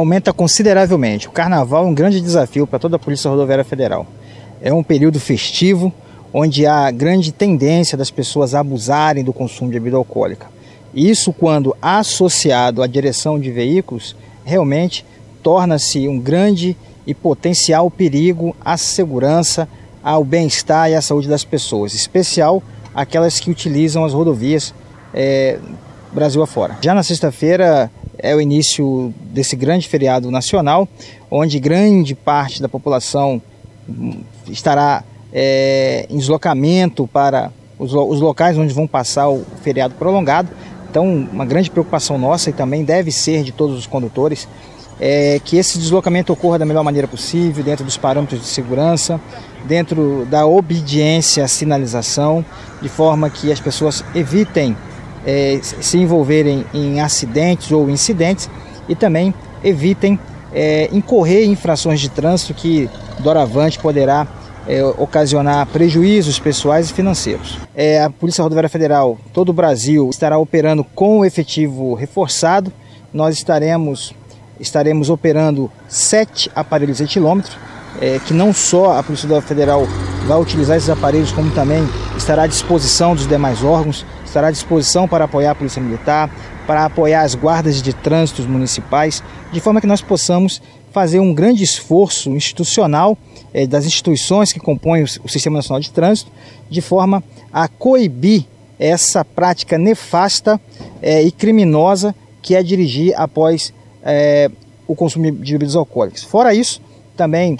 aumenta consideravelmente. O carnaval é um grande desafio para toda a Polícia Rodoviária Federal. É um período festivo onde há grande tendência das pessoas abusarem do consumo de bebida alcoólica. Isso, quando associado à direção de veículos, realmente torna-se um grande e potencial perigo à segurança, ao bem-estar e à saúde das pessoas, especial aquelas que utilizam as rodovias é, Brasil afora. Já na sexta-feira é o início desse grande feriado nacional, onde grande parte da população estará é, em deslocamento para os, os locais onde vão passar o feriado prolongado. Então, uma grande preocupação nossa e também deve ser de todos os condutores é que esse deslocamento ocorra da melhor maneira possível, dentro dos parâmetros de segurança, dentro da obediência à sinalização, de forma que as pessoas evitem é, se envolverem em acidentes ou incidentes e também evitem é, incorrer infrações de trânsito que doravante poderá é, ocasionar prejuízos pessoais e financeiros. É, a Polícia Rodoviária Federal, todo o Brasil, estará operando com o efetivo reforçado. Nós estaremos estaremos operando sete aparelhos etilômetros, é, que não só a Polícia Federal vai utilizar esses aparelhos, como também estará à disposição dos demais órgãos, estará à disposição para apoiar a Polícia Militar, para apoiar as guardas de trânsito municipais, de forma que nós possamos fazer um grande esforço institucional é, das instituições que compõem o Sistema Nacional de Trânsito, de forma a coibir essa prática nefasta é, e criminosa que é dirigir após é, o consumo de bebidas alcoólicas. Fora isso, também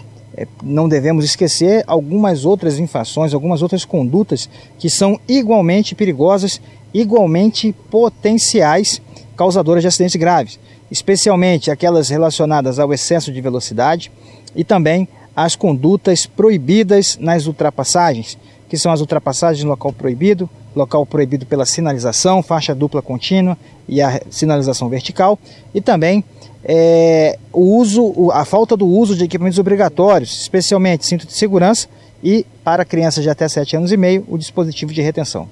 não devemos esquecer algumas outras infrações, algumas outras condutas que são igualmente perigosas, igualmente potenciais causadoras de acidentes graves, especialmente aquelas relacionadas ao excesso de velocidade e também as condutas proibidas nas ultrapassagens, que são as ultrapassagens no local proibido, local proibido pela sinalização, faixa dupla contínua e a sinalização vertical, e também é, o uso, a falta do uso de equipamentos obrigatórios, especialmente cinto de segurança e para crianças de até 7 anos e meio, o dispositivo de retenção.